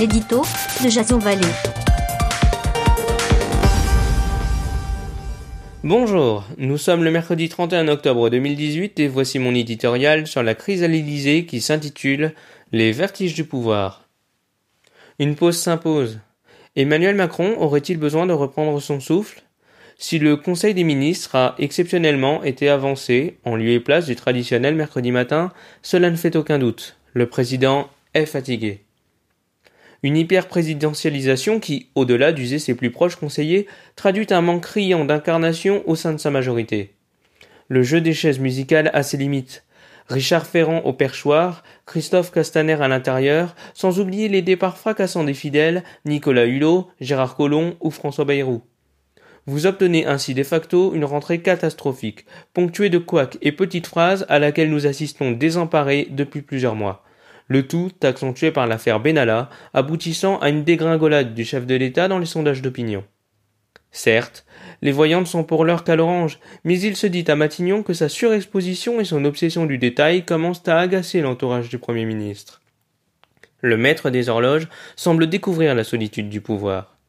l'édito de Jason. Bonjour, nous sommes le mercredi 31 octobre 2018 et voici mon éditorial sur la crise à l'Élysée qui s'intitule Les vertiges du pouvoir. Une pause s'impose. Emmanuel Macron aurait-il besoin de reprendre son souffle? Si le Conseil des ministres a exceptionnellement été avancé en lieu et place du traditionnel mercredi matin, cela ne fait aucun doute. Le président est fatigué. Une hyper-présidentialisation qui, au-delà d'user ses plus proches conseillers, traduit un manque criant d'incarnation au sein de sa majorité. Le jeu des chaises musicales a ses limites. Richard Ferrand au perchoir, Christophe Castaner à l'intérieur, sans oublier les départs fracassants des fidèles, Nicolas Hulot, Gérard Collomb ou François Bayrou. Vous obtenez ainsi de facto une rentrée catastrophique, ponctuée de couacs et petites phrases à laquelle nous assistons désemparés depuis plusieurs mois le tout accentué par l'affaire Benalla, aboutissant à une dégringolade du chef de l'État dans les sondages d'opinion. Certes, les voyantes sont pour l'heure qu'à l'orange, mais il se dit à Matignon que sa surexposition et son obsession du détail commencent à agacer l'entourage du Premier ministre. Le maître des horloges semble découvrir la solitude du pouvoir.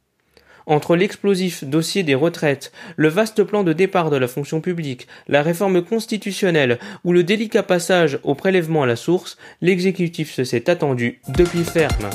Entre l'explosif dossier des retraites, le vaste plan de départ de la fonction publique, la réforme constitutionnelle ou le délicat passage au prélèvement à la source, l'exécutif se s'est attendu depuis ferme.